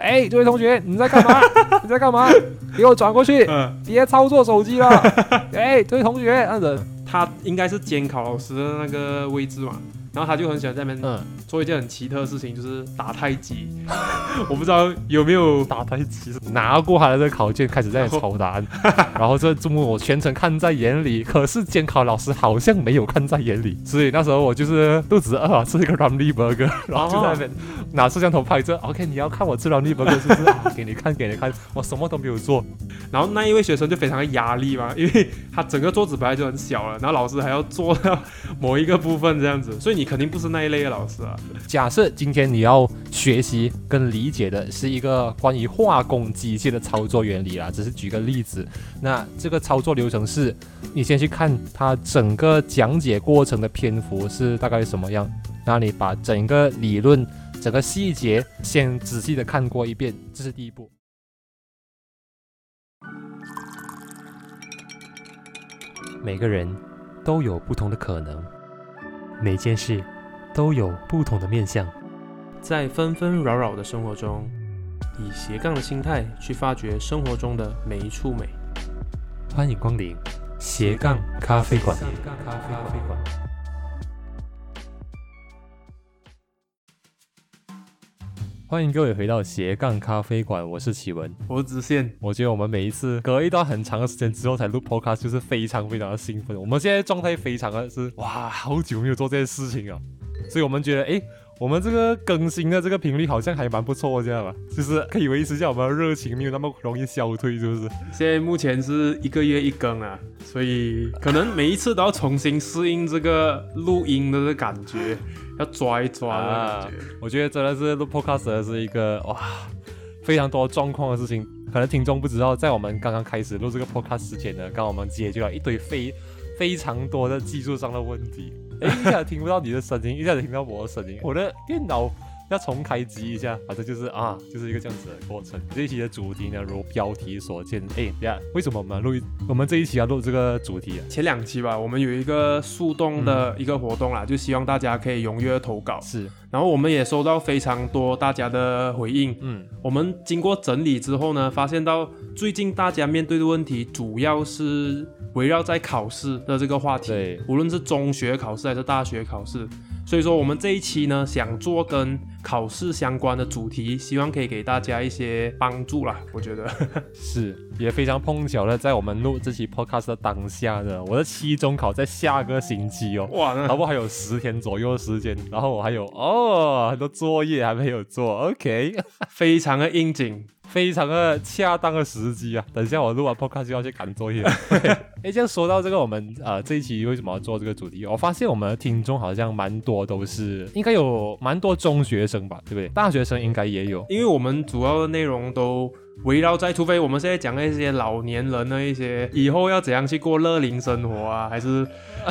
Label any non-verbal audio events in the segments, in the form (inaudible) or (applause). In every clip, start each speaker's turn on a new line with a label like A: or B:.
A: 哎，这位同学，你在干嘛？(laughs) 你在干嘛？给我转过去，别操作手机了。(laughs) 哎，这位同学，那人，
B: 他应该是监考老师的那个位置嘛。然后他就很喜欢在那边做一件很奇特的事情，就是打太极。(laughs) 我不知道有没有 (laughs)
A: 打太极，(laughs) 拿过他的这个考卷开始在抄答案，然后这字幕我全程看在眼里，可是监考老师好像没有看在眼里，所以那时候我就是肚子饿，吃一个 Ramly Burger，然后就在那边拿摄像头拍着。OK，你要看我吃 Ramly Burger 是不是？给你看，给你看，我什么都没有做。
B: 然后那一位学生就非常的压力嘛，因为他整个桌子本来就很小了，然后老师还要做到某一个部分这样子，所以你肯定不是那一类的老师啊。
A: 假设今天你要学习跟理解的是一个关于化工机械的操作原理啦，只是举个例子，那这个操作流程是，你先去看它整个讲解过程的篇幅是大概什么样，然后你把整个理论、整个细节先仔细的看过一遍，这是第一步。每个人都有不同的可能，每件事都有不同的面相。
B: 在纷纷扰扰的生活中，以斜杠的心态去发掘生活中的每一处美。
A: 欢迎光临斜杠咖啡馆。欢迎各位回到斜杠咖啡馆，我是启文，
B: 我是直线。
A: 我觉得我们每一次隔一段很长的时间之后才录 podcast，就是非常非常的兴奋。我们现在状态非常的是哇，好久没有做这件事情啊，所以我们觉得哎。我们这个更新的这个频率好像还蛮不错，这样吧？就是可以维持一下我们的热情，没有那么容易消退，是不是？
B: 现在目前是一个月一更啊，所以可能每一次都要重新适应这个录音的这感觉，要抓一抓的感觉。
A: 我觉得真的是录 podcast 是一个哇，非常多状况的事情。可能听众不知道，在我们刚刚开始录这个 podcast 之前呢，刚我们解决了一堆非非常多的技术上的问题。哎，一下子听不到你的声音，一下子听到我的声音，我的电脑要重开机一下，反正就是啊，就是一个这样子的过程。这一期的主题呢，如标题所见，哎呀，为什么我们录我们这一期要录这个主题啊？
B: 前两期吧，我们有一个速动的一个活动啦，就希望大家可以踊跃投稿。
A: 是，
B: 然后我们也收到非常多大家的回应。嗯，我们经过整理之后呢，发现到最近大家面对的问题主要是。围绕在考试的这个话题，
A: 对，
B: 无论是中学考试还是大学考试，所以说我们这一期呢，想做跟考试相关的主题，希望可以给大家一些帮助啦。我觉得 (laughs) (laughs)
A: 是，也非常碰巧的，在我们录这期 podcast 的当下呢，我的期中考在下个星期哦，哇，差不多还有十天左右的时间，然后我还有哦很多作业还没有做，OK，(laughs)
B: 非常的应景。
A: 非常的恰当的时机啊！等一下我录完 podcast 就要去赶作业。(laughs) 哎，这样说到这个，我们呃这一期为什么要做这个主题？我发现我们的听众好像蛮多都是，应该有蛮多中学生吧，对不对？大学生应该也有，
B: 因为我们主要的内容都围绕在，除非我们现在讲那些老年人的一些以后要怎样去过乐龄生活啊，还是。(laughs)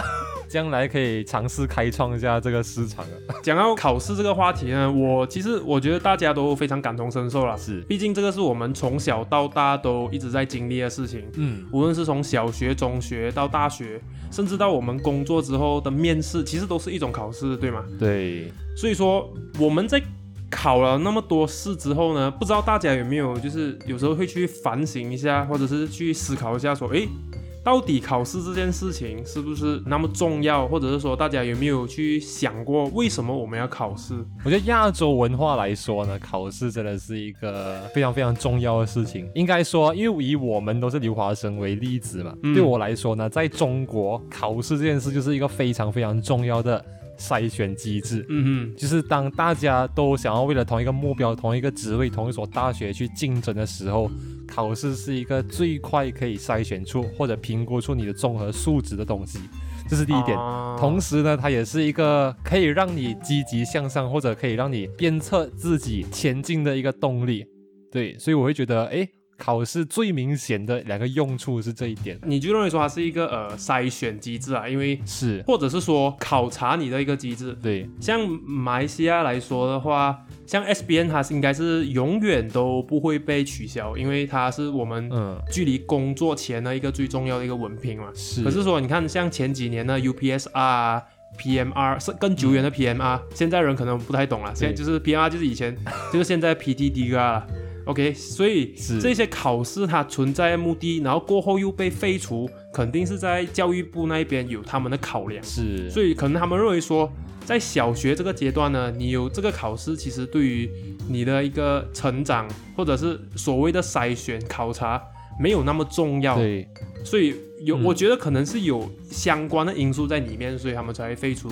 A: 将来可以尝试开创一下这个市场啊。(laughs)
B: 讲到考试这个话题呢，我其实我觉得大家都非常感同身受了。
A: 是，
B: 毕竟这个是我们从小到大都一直在经历的事情。嗯，无论是从小学、中学到大学，甚至到我们工作之后的面试，其实都是一种考试，对吗？
A: 对。
B: 所以说我们在考了那么多试之后呢，不知道大家有没有就是有时候会去反省一下，或者是去思考一下，说，诶。到底考试这件事情是不是那么重要，或者是说大家有没有去想过为什么我们要考试？
A: 我觉得亚洲文化来说呢，考试真的是一个非常非常重要的事情。应该说，因为以我们都是留华生为例子嘛，对我来说呢，在中国考试这件事就是一个非常非常重要的。筛选机制，嗯嗯，就是当大家都想要为了同一个目标、同一个职位、同一所大学去竞争的时候，考试是一个最快可以筛选出或者评估出你的综合素质的东西，这是第一点。同时呢，它也是一个可以让你积极向上或者可以让你鞭策自己前进的一个动力。对，所以我会觉得，哎。考试最明显的两个用处是这一点，
B: 你就认为说它是一个呃筛选机制啊，因为
A: 是
B: 或者是说考察你的一个机制。
A: 对，
B: 像马来西亚来说的话，像 SBN 它是应该是永远都不会被取消，因为它是我们距离工作前的一个最重要的一个文凭嘛。
A: 是。
B: 可是说你看像前几年的 UPSR。PMR 是更久远的 PMR，、现在人可能不太懂了。现在就是 PMR 就是以前就是现在 PTD 啊。OK，所以这些考试它存在的目的，然后过后又被废除，肯定是在教育部那边有他们的考量。
A: 是，
B: 所以可能他们认为说，在小学这个阶段呢，你有这个考试，其实对于你的一个成长或者是所谓的筛选考察没有那么重要。
A: 对，
B: 所以有，
A: 嗯
B: 我觉得可能是有相关的因素在里面，所以他们才会废除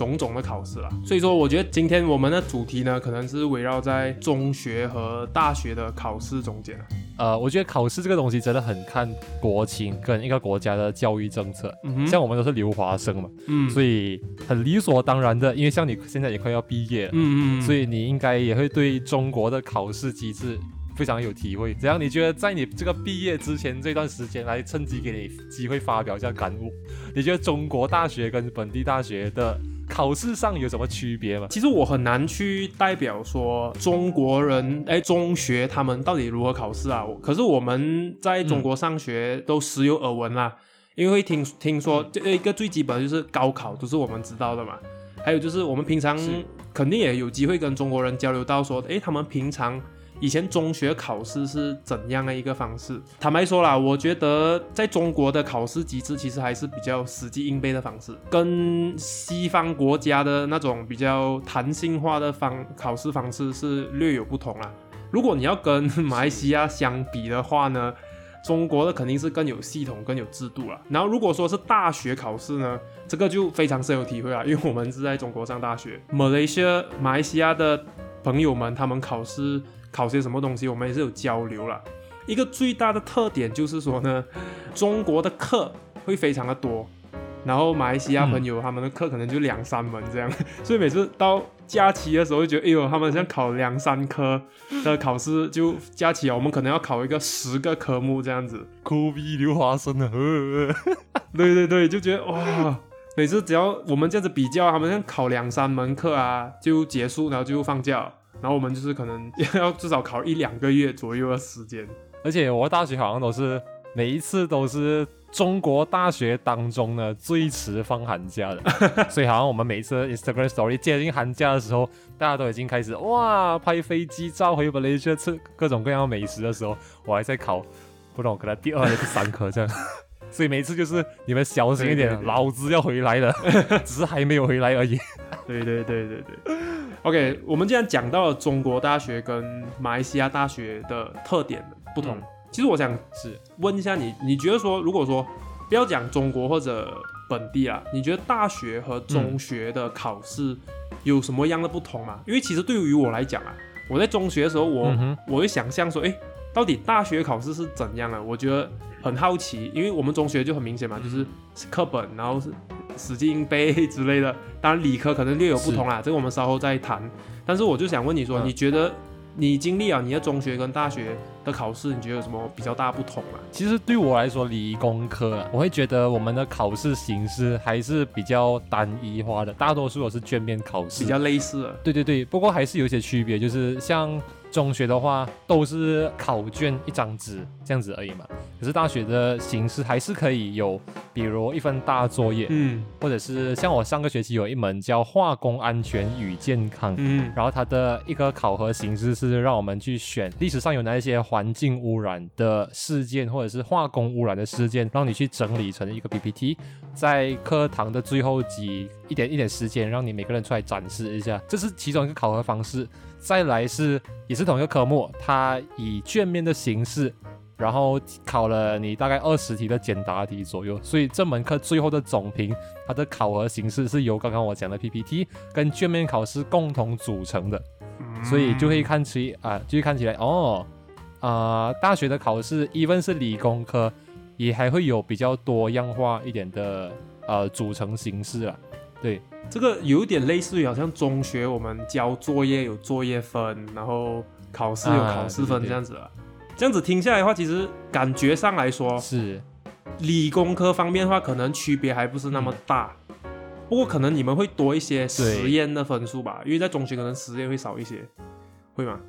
B: 种种的考试啦。所以说，我觉得今天我们的主题呢，可能是围绕在中学和大学的考试中间啊。
A: 呃，我觉得考试这个东西真的很看国情跟一个国家的教育政策。
B: 嗯，
A: 像我们都是留华生嘛，
B: 嗯，
A: 所以很理所当然的，因为像你现在也快要毕业了，
B: 嗯
A: 所以你应该也会对中国的考试机制非常有体会。怎样？你觉得在你这个毕业之前这段时间，来趁机给你机会发表一下感悟？你觉得中国大学跟本地大学的考试上有什么区别吗？
B: 其实我很难去代表说中国人，哎，中学他们到底如何考试啊？可是我们在中国上学都时有耳闻啦，因为会听听说这一个最基本的就是高考，都是我们知道的嘛。还有就是我们平常肯定也有机会跟中国人交流到说，诶，他们平常以前中学考试是怎样的一个方式？坦白说啦，我觉得在中国的考试机制其实还是比较死记硬背的方式，跟西方国家的那种比较弹性化的方考试方式是略有不同啦。如果你要跟马来西亚相比的话呢，中国的肯定是更有系统、更有制度了。然后如果说是大学考试呢，这个就非常深有体会啊，因为我们是在中国上大学，马来西亚、马来西亚的朋友们，他们考试考些什么东西，我们也是有交流了。一个最大的特点就是说呢，中国的课会非常的多，然后马来西亚朋友他们的课可能就两三门这样，(laughs) 所以每次到假期的时候就觉得，哎呦，他们像考两三科的考试，就假期啊，我们可能要考一个十个科目这样子。
A: 酷逼留华生啊！(laughs)
B: 对对对，就觉得哇，每次只要我们这样子比较，他们像考两三门课啊就结束，然后就放假，然后我们就是可能 (laughs) 要至少考一两个月左右的时间。
A: 而且我大学好像都是每一次都是中国大学当中呢最迟放寒假的，(laughs) 所以好像我们每一次 Instagram Story 接近寒假的时候，大家都已经开始哇拍飞机照回马来西亚吃各种各样的美食的时候，我还在考，不懂可能第二还是第三科这样。所以每次就是你们小心一点，
B: 对对对
A: 老子要回来了，(laughs) 只是还没有回来而已。
B: 对对对对对。OK，我们既然讲到了中国大学跟马来西亚大学的特点不同，
A: 嗯
B: 其实我想
A: 是
B: 问一下你，你觉得说，如果说不要讲中国或者本地啊，你觉得大学和中学的考试有什么样的不同吗？因为其实对于我来讲啊，我在中学的时候我，我、
A: 嗯
B: 我会想象说，哎，到底大学考试是怎样的？我觉得很好奇，因为我们中学就很明显嘛，就是课本，然后是死记硬背之类的。当然理科可能略有不同啦，这个我们稍后再谈。但是我就想问你说，
A: 嗯
B: 你觉得你经历了你的中学跟大学的考试，你觉得有什么比较大不同啊？
A: 其实对我来说，理工科啊，我会觉得我们的考试形式还是比较单一化的，大多数都是卷面考试。
B: 比较类似的。
A: 对对对，不过还是有一些区别，就是像中学的话，都是考卷一张纸这样子而已嘛。可是大学的形式还是可以有，比如一份大作业，
B: 嗯
A: 或者是像我上个学期有一门叫化工安全与健康。
B: 嗯
A: 然后它的一个考核形式是让我们去选历史上有哪一些环境污染的事件，或者是化工污染的事件，让你去整理成一个 PPT，在课堂的最后几一点一点时间，让你每个人出来展示一下，这是其中一个考核方式。再来是也是同一个科目，它以卷面的形式。然后考了你大概二十题的简答题左右，所以这门课最后的总评，它的考核形式是由刚刚我讲的 PPT 跟卷面考试共同组成的。所以就会看起啊、就会看起来哦，啊、大学的考试，even 是理工科，也还会有比较多样化一点的呃组成形式啊。对，
B: 这个有点类似于好像中学我们交作业有作业分，然后考试有
A: 啊
B: 考试分这样子啊。这样子听下来的话，其实感觉上来说，
A: 是，
B: 理工科方面的话，可能区别还不是那么大。不过可能你们会多一些实验的分数吧，因为在中学可能实验会少一些，会吗？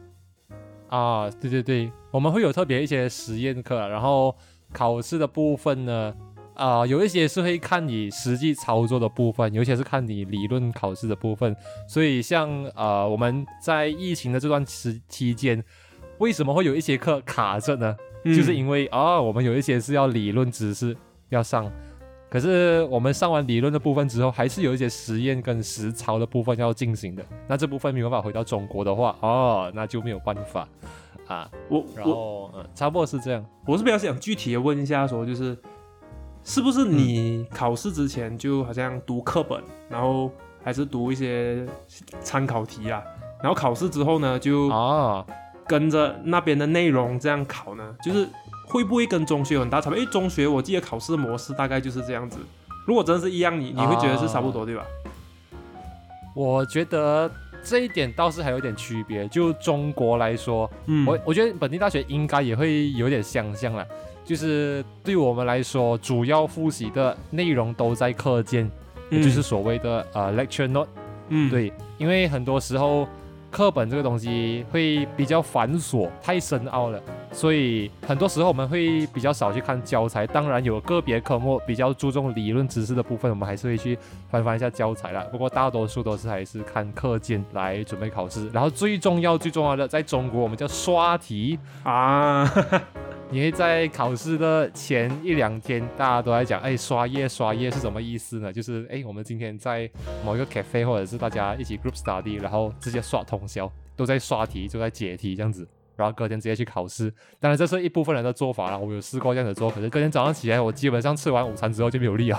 A: 啊，对对对，我们会有特别一些实验课啊，然后考试的部分呢，啊、有一些是会看你实际操作的部分，有一些是看你理论考试的部分。所以像呃我们在疫情的这段时期间，为什么会有一些课卡着呢？就是因为啊、我们有一些是要理论知识要上，可是我们上完理论的部分之后，还是有一些实验跟实操的部分要进行的。那这部分没有办法回到中国的话，哦，那就没有办法啊。
B: 我
A: 然
B: 我
A: 后嗯，差不多是这样。
B: 我是比较想具体的问一下，说就是是不是你考试之前就好像读课本，然后还是读一些参考题啊，然后考试之后呢就
A: 啊，
B: 跟着那边的内容这样考呢？就是会不会跟中学有很大差别？因为中学我记得考试模式大概就是这样子。如果真的是一样，你你会觉得是差不多、对吧？
A: 我觉得这一点倒是还有点区别。就中国来说，
B: 嗯
A: 我我觉得本地大学应该也会有点相像了。就是对我们来说，主要复习的内容都在课件，也就是所谓的呃 lecture note。
B: 嗯，
A: 对，因为很多时候课本这个东西会比较繁琐，太深奥了，所以很多时候我们会比较少去看教材。当然有个别科目比较注重理论知识的部分，我们还是会去翻翻一下教材啦。不过大多数都是还是看课件来准备考试。然后最重要最重要的，在中国我们叫刷题。
B: 啊，
A: 你会在考试的前一两天，大家都在讲，哎，刷夜刷夜是什么意思呢？就是哎，我们今天在某一个 cafe 或者是大家一起 group study，然后直接刷通宵，都在刷题，就在解题这样子，然后隔天直接去考试。当然这是一部分人的做法啦，我有试过这样子做，可是隔天早上起来，我基本上吃完午餐之后就没有力了，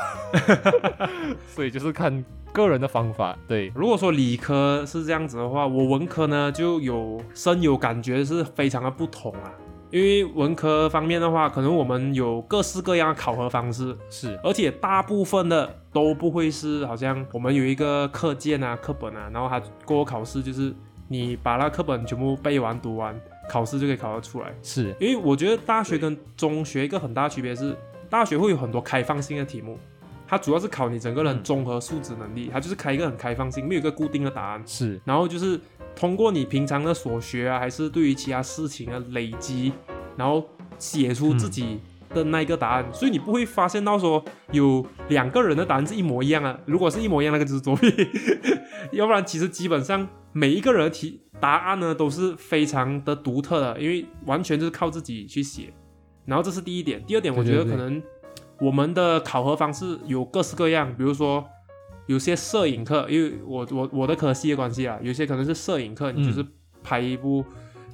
A: (laughs) 所以就是看个人的方法。对，(laughs)
B: 如果说理科是这样子的话，我文科呢就有深有感觉，是非常的不同啊。因为文科方面的话，可能我们有各式各样的考核方式，
A: 是。
B: 而且大部分的都不会是好像我们有一个课件啊、课本啊，然后它过后考试就是你把那课本全部背完、读完，考试就可以考得出来。
A: 是，
B: 因为我觉得大学跟中学一个很大的区别是，大学会有很多开放性的题目，它主要是考你整个人综合素质能力，它就是开一个很开放性，没有一个固定的答案。
A: 是，
B: 然后就是通过你平常的所学啊，还是对于其他事情的累积，然后写出自己的那一个答案，所以你不会发现到说有两个人的答案是一模一样啊。如果是一模一样，那个就是作弊；(laughs) 要不然其实基本上每一个人的题答案呢都是非常的独特的，因为完全就是靠自己去写。然后这是第一点，第二点，我觉得可能我们的考核方式有各式各样，比如说有些摄影课，因为我我我的科系的关系啊，有些可能是摄影课，你就是拍一部、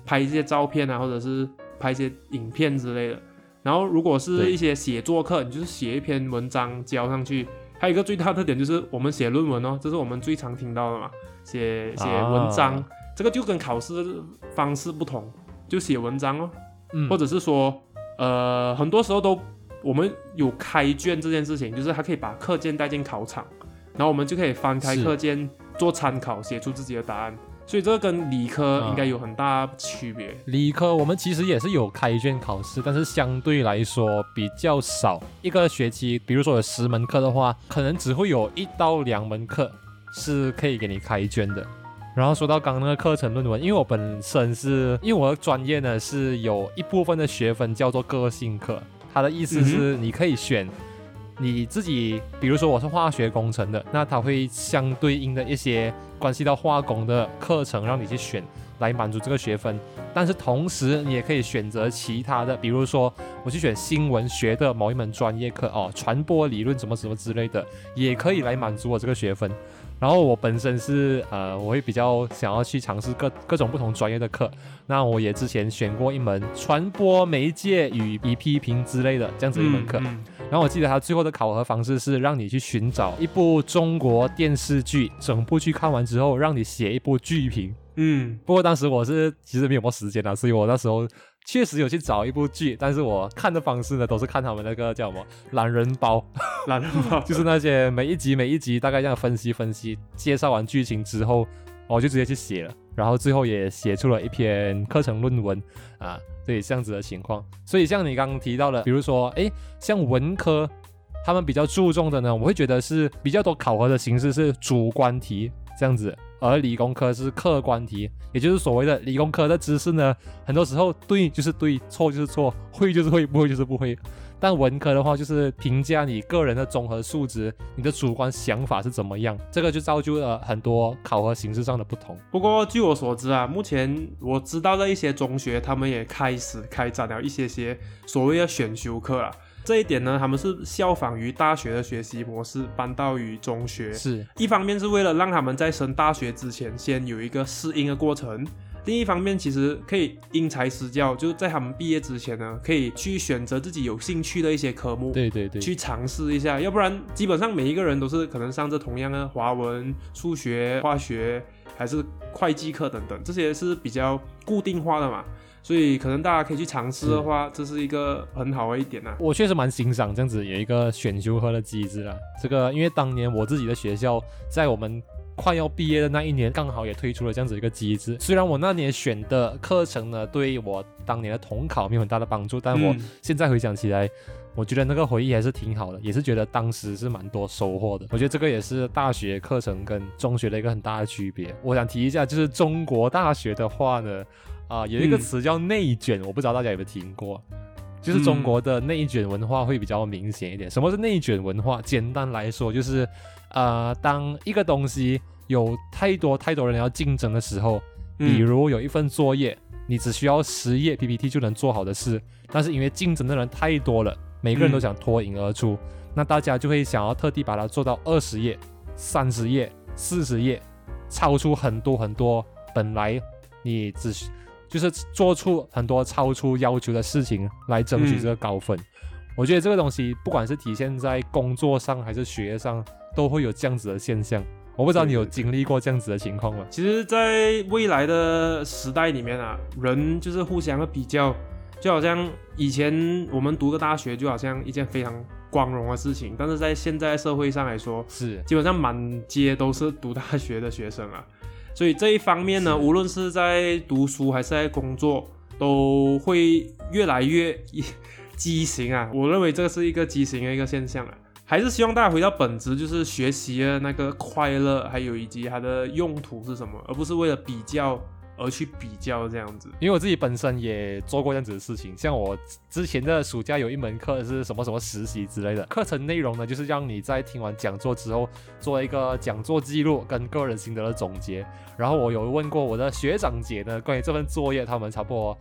B: 拍一些照片啊，或者是拍一些影片之类的。然后如果是一些写作课，你就是写一篇文章交上去。还有一个最大的特点就是我们写论文哦，这是我们最常听到的嘛，写写文章，
A: 啊
B: 这个就跟考试的方式不同，就写文章哦。
A: 嗯
B: 或者是说，呃，很多时候都我们有开卷这件事情，就是他可以把课件带进考场，然后我们就可以翻开课件做参考，写出自己的答案。所以这个跟理科
A: 啊
B: 应该有很大区别。
A: 理科我们其实也是有开卷考试，但是相对来说比较少。一个学期，比如说有十门课的话，可能只会有一到两门课是可以给你开卷的。然后说到刚刚那个课程论文，因为我本身是因为我的专业呢是有一部分的学分叫做个性课，它的意思是你可以选你自己，比如说我是化学工程的，那它会相对应的一些关系到化工的课程让你去选，来满足这个学分。但是同时你也可以选择其他的，比如说我去选新闻学的某一门专业课哦，传播理论什么什么之类的，也可以来满足我这个学分。然后我本身是呃，我会比较想要去尝试各各种不同专业的课。那我也之前选过一门传播媒介与与批评之类的这样子一门课。
B: 嗯
A: 然后我记得他最后的考核方式是让你去寻找一部中国电视剧，整部剧看完之后，让你写一部剧评。
B: 嗯
A: 不过当时我是其实没有什么时间啊，所以我那时候确实有去找一部剧，但是我看的方式呢，都是看他们那个叫什么懒人包，
B: 嗯，(laughs) 懒人包 (laughs)
A: 就是那些每一集每一集大概这样分析分析，介绍完剧情之后，我就直接去写了，然后最后也写出了一篇课程论文啊，对这样子的情况。所以像你刚刚提到的，比如说，哎，像文科，他们比较注重的呢，我会觉得是比较多考核的形式是主观题这样子。而理工科是客观题，也就是所谓的理工科的知识呢，很多时候对就是对，错就是错，会就是会，不会就是不会。但文科的话，就是评价你个人的综合素质，你的主观想法是怎么样，这个就造就了很多考核形式上的不同。
B: 不过据我所知啊，目前我知道的一些中学，他们也开始开展了一些些所谓的选修课了。这一点呢，他们是效仿于大学的学习模式搬到于中学，
A: 是
B: 一方面是为了让他们在升大学之前先有一个适应的过程。另一方面，其实可以因材施教，就是在他们毕业之前呢，可以去选择自己有兴趣的一些科目，
A: 对对对，
B: 去尝试一下。要不然，基本上每一个人都是可能上着同样的华文、数学、化学，还是会计课等等，这些是比较固定化的嘛。所以，可能大家可以去尝试的话，这是一个很好的一点呐。
A: 我确实蛮欣赏这样子有一个选修课的机制啊。这个，因为当年我自己的学校在我们。快要毕业的那一年，刚好也推出了这样子一个机制。虽然我那年选的课程呢，对我当年的统考没有很大的帮助，但我现在回想起来，我觉得那个回忆还是挺好的，也是觉得当时是蛮多收获的。我觉得这个也是大学课程跟中学的一个很大的区别。我想提一下，就是中国大学的话呢，啊，有一个词叫内卷，我不知道大家有没有听过，就是中国的内卷文化会比较明显一点。什么是内卷文化？简单来说就是。呃，当一个东西有太多太多人要竞争的时候，比如有一份作业，你只需要十页 PPT 就能做好的事，但是因为竞争的人太多了，每个人都想脱颖而出，那大家就会想要特地把它做到二十页、三十页、四十页，超出很多很多本来你只就是做出很多超出要求的事情来争取这个高分。我觉得这个东西不管是体现在工作上还是学业上。都会有这样子的现象，我不知道你有经历过这样子的情况吗？
B: 其实，在未来的时代里面啊，人就是互相的比较，就好像以前我们读个大学，就好像一件非常光荣的事情，但是在现在社会上来说，
A: 是
B: 基本上满街都是读大学的学生啊，所以这一方面呢，无论是在读书还是在工作，都会越来越 (laughs) 畸形啊。我认为这个是一个畸形的一个现象啊。还是希望大家回到本质，就是学习的那个快乐，还有以及它的用途是什么，而不是为了比较而去比较这样子。
A: 因为我自己本身也做过这样子的事情，像我之前的暑假有一门课是什么什么实习之类的，课程内容呢，就是让你在听完讲座之后做一个讲座记录跟个人心得的总结。然后我有问过我的学长姐呢，关于这份作业，他们差不多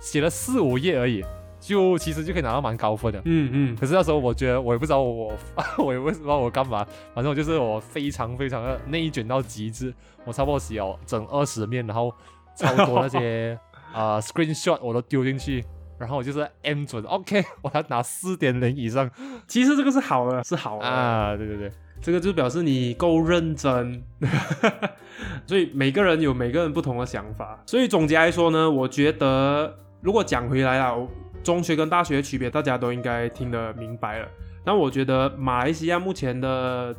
A: 写了四五页而已。就其实就可以拿到蛮高分的，
B: 嗯嗯。
A: 可是那时候我觉得我也不知道我 (laughs) 我也不知道我干嘛，反正我就是我非常非常的内卷到极致，我差不多写了整二十面，然后超多那些啊 (laughs) screenshot 我都丢进去，然后我就是 M 准，OK，(laughs) 我要拿四点零以上。
B: 其实这个是好的，是好的
A: 啊，对对对，
B: 这个就表示你够认真。所以每个人有每个人不同的想法，所以总结来说呢，我觉得如果讲回来了。中学跟大学的区别，大家都应该听得明白了。但我觉得马来西亚目前的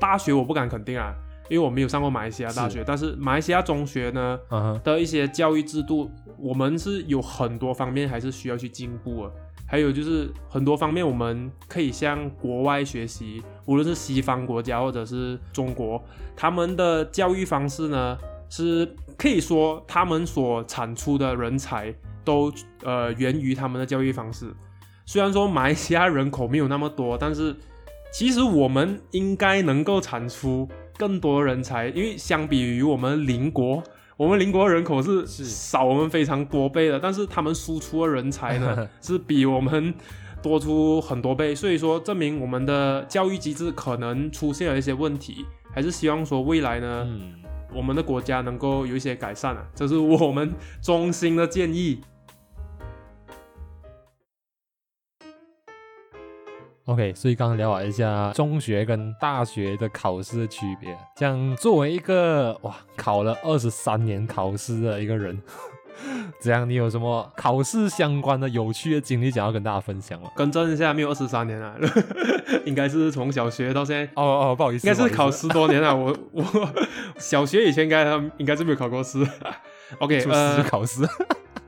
B: 大学，我不敢肯定啊，因为我没有上过马来西亚大学。但是马来西亚中学呢的一些教育制度，我们是有很多方面还是需要去进步的。还有就是很多方面，我们可以向国外学习，无论是西方国家或者是中国，他们的教育方式呢，是可以说他们所产出的人才。都呃源于他们的教育方式。虽然说马来西亚人口没有那么多，但是其实我们应该能够产出更多人才，因为相比于我们邻国，我们邻国人口是少我们非常多倍的，但是他们输出的人才呢是 (laughs) 比我们多出很多倍。所以说证明我们的教育机制可能出现了一些问题，还是希望说未来呢，我们的国家能够有一些改善啊，这是我们衷心的建议。
A: OK，所以刚刚聊了一下中学跟大学的考试的区别。这样作为一个哇考了二十三年考试的一个人，(laughs) 这样你有什么考试相关的有趣的经历想要跟大家分享吗？
B: 更正一下，没有二十三年啊，(laughs) 应该是从小学到现在。
A: 哦哦，不好意思，
B: 应该是考十多年了。我我小学以前应该应该是没有考过试。(laughs) OK，
A: 呃，考试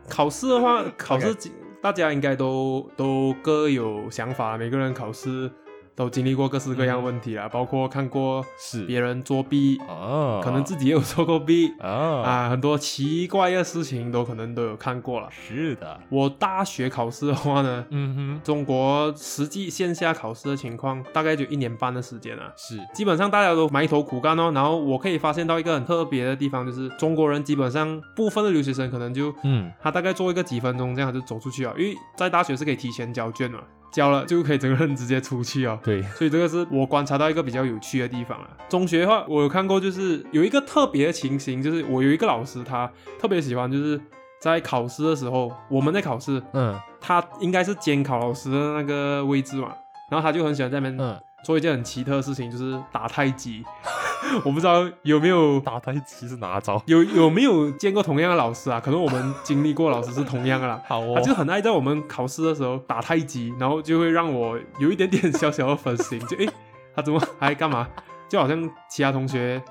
B: 考试的话，考试。大家应该都都各有想法，每个人考试都经历过各式各样问题啦，包括看过
A: 是。
B: 别人作弊，
A: 哦，
B: 可能自己也有做过弊
A: 哦。
B: 啊，很多奇怪的事情都可能都有看过了。
A: 是的，
B: 我大学考试的话呢，
A: 嗯哼，
B: 中国实际线下考试的情况大概就一年半的时间啊。
A: 是。
B: 基本上大家都埋头苦干哦，然后我可以发现到一个很特别的地方，就是中国人基本上部分的留学生可能就
A: 嗯。
B: 他大概做一个几分钟这样就走出去了，因为在大学是可以提前交卷嘛，交了就可以整个人直接出去哦。
A: 对，
B: 所以这个是我观察到一个比较有趣的地方啊。中学的话，我有看过，就是有一个特别的情形，就是我有一个老师，他特别喜欢就是在考试的时候，我们在考试，
A: 嗯
B: 他应该是监考老师的那个位置嘛，然后他就很喜欢在那边
A: 嗯，
B: 做一件很奇特的事情，就是打太极。(laughs) (laughs) 我不知道有没有
A: 打太极是哪招？
B: 有有没有见过同样的老师啊？可能我们经历过老师是同样的啦。(laughs)
A: 好哦
B: 他就很爱在我们考试的时候打太极，然后就会让我有一点点小小的分心，就诶，他怎么还干嘛？就好像其他同学，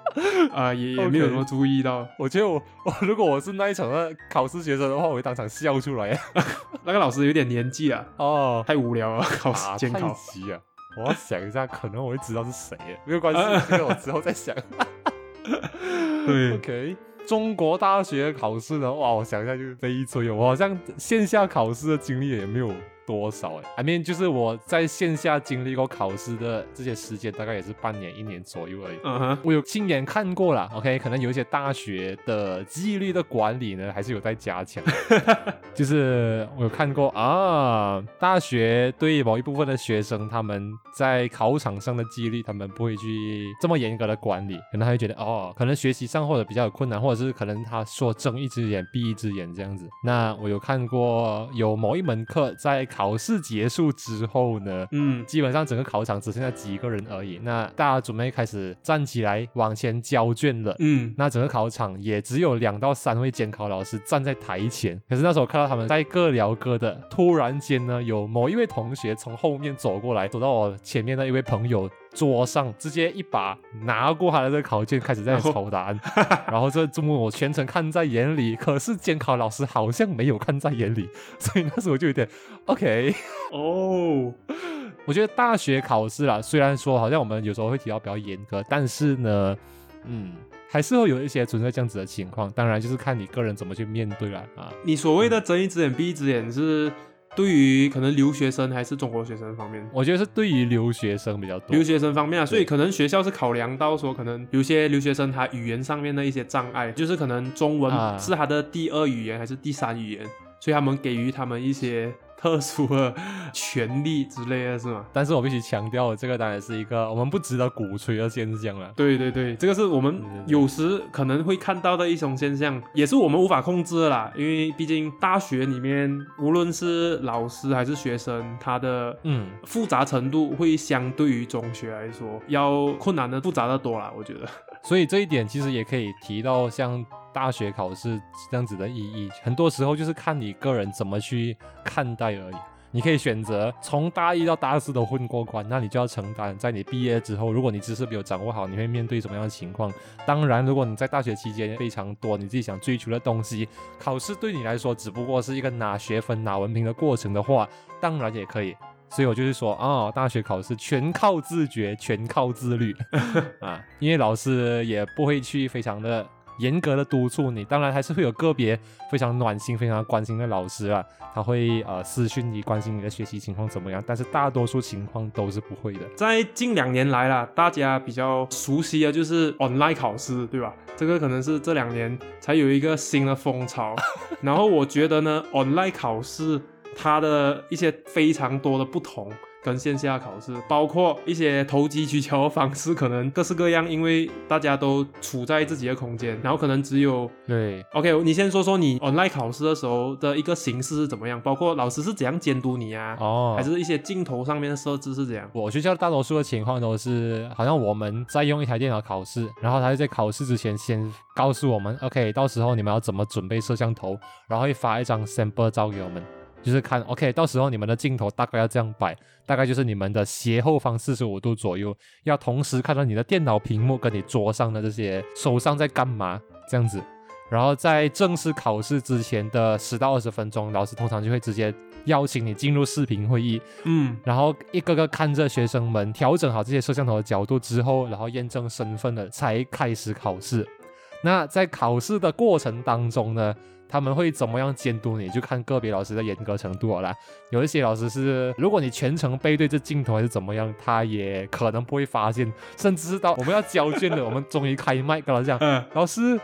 B: 呃，也也没有什么注意到。
A: 我觉得我我 (laughs) 如果我是那一场的考试学生的话，我会当场笑出来。
B: 那个老师有点年纪啊，
A: 哦，
B: 太无聊了，考试
A: 打太
B: 监考。
A: 极啊！我要想一下，可能我会知道是谁，没有关系，这个我之后再想。(laughs)
B: 对
A: OK，中国大学考试呢？哇，我想一下就是悲催哦。我好像线下考试的经历也没有多少哎。I mean，就是我在线下经历过考试的这些时间，大概也是半年、一年左右而已。
B: 嗯哼，
A: 我有亲眼看过了 o k 可能有一些大学的纪律的管理呢，还是有在加强。(laughs) 就是我有看过啊，大学对某一部分的学生，他们在考场上的纪律，他们不会去这么严格的管理，可能他会觉得哦，可能学习上或者比较有困难，或者是可能他说睁一只眼闭一只眼这样子。那我有看过有某一门课在考试结束之后呢，
B: 嗯
A: 基本上整个考场只剩下几个人而已。那大家准备开始站起来往前交卷了。
B: 嗯，
A: 那整个考场也只有两到三位监考老师站在台前，可是那时候看到他们在各聊各的，突然间呢，有某一位同学从后面走过来，走到我前面的一位朋友桌上，直接一把拿过他的这个考卷，开始在抄答案，(laughs) 然后这这幕我全程看在眼里，可是监考老师好像没有看在眼里，所以那时候我就有点 OK。
B: 哦，(laughs)
A: 我觉得大学考试啦，虽然说好像我们有时候会提到比较严格，但是呢，嗯，还是会有一些存在这样子的情况。当然就是看你个人怎么去面对了啊。
B: 你所谓的睁一只眼闭一只眼是对于可能留学生还是中国学生方面？
A: 我觉得是对于留学生比较多
B: 留。学生方面啊，所以可能学校是考量到说，可能有些留学生他语言上面的一些障碍，就是可能中文
A: 啊
B: 是他的第二语言还是第三语言，所以他们给予他们一些特殊的权利之类的，是吗？
A: 但是我必须强调，这个当然是一个我们不值得鼓吹的现象了。
B: 对对对，这个是我们有时可能会看到的一种现象，也是我们无法控制的啦。因为毕竟大学里面，无论是老师还是学生，他的
A: 嗯，
B: 复杂程度会相对于中学来说要困难的复杂的多啦。我觉得，
A: 所以这一点其实也可以提到像大学考试这样子的意义，很多时候就是看你个人怎么去看待而已。你可以选择从大一到大四都混过关，那你就要承担在你毕业之后，如果你知识没有掌握好，你会面对什么样的情况。当然，如果你在大学期间非常多你自己想追求的东西，考试对你来说只不过是一个拿学分、拿文凭的过程的话，当然也可以。所以我就是说，哦，大学考试全靠自觉，全靠自律啊，因为老师也不会去非常的严格的督促你，当然还是会有个别非常暖心、非常关心的老师啊，他会呃私讯你，关心你的学习情况怎么样，但是大多数情况都是不会的。
B: 在近两年来啦，大家比较熟悉的就是 online 考试，对吧？这个可能是这两年才有一个新的风潮。(laughs) 然后我觉得呢，online 考试它的一些非常多的不同。跟线下考试，包括一些投机取巧的方式，可能各式各样，因为大家都处在自己的空间，然后可能只有
A: 对
B: ，OK，你先说说你 online 考试的时候的一个形式是怎么样，包括老师是怎样监督你啊，
A: 哦，
B: 还是一些镜头上面的设置是怎样？
A: 我学校大多数的情况都是，好像我们在用一台电脑考试，然后他会在考试之前先告诉我们，OK，到时候你们要怎么准备摄像头，然后会发一张 sample 照给我们，就是看 OK，到时候你们的镜头大概要这样摆，大概就是你们的斜后方四十五度左右，要同时看到你的电脑屏幕跟你桌上的这些手上在干嘛这样子。然后在正式考试之前的十到二十分钟，老师通常就会直接邀请你进入视频会议，
B: 嗯
A: 然后一个个看着学生们调整好这些摄像头的角度之后，然后验证身份了，才开始考试。那在考试的过程当中呢，他们会怎么样监督你？就看个别老师的严格程度了啦。有一些老师是，如果你全程背对着镜头还是怎么样，他也可能不会发现，甚至是到我们要交卷了，我们终于开麦跟老师讲，
B: 嗯 (laughs)
A: 老师，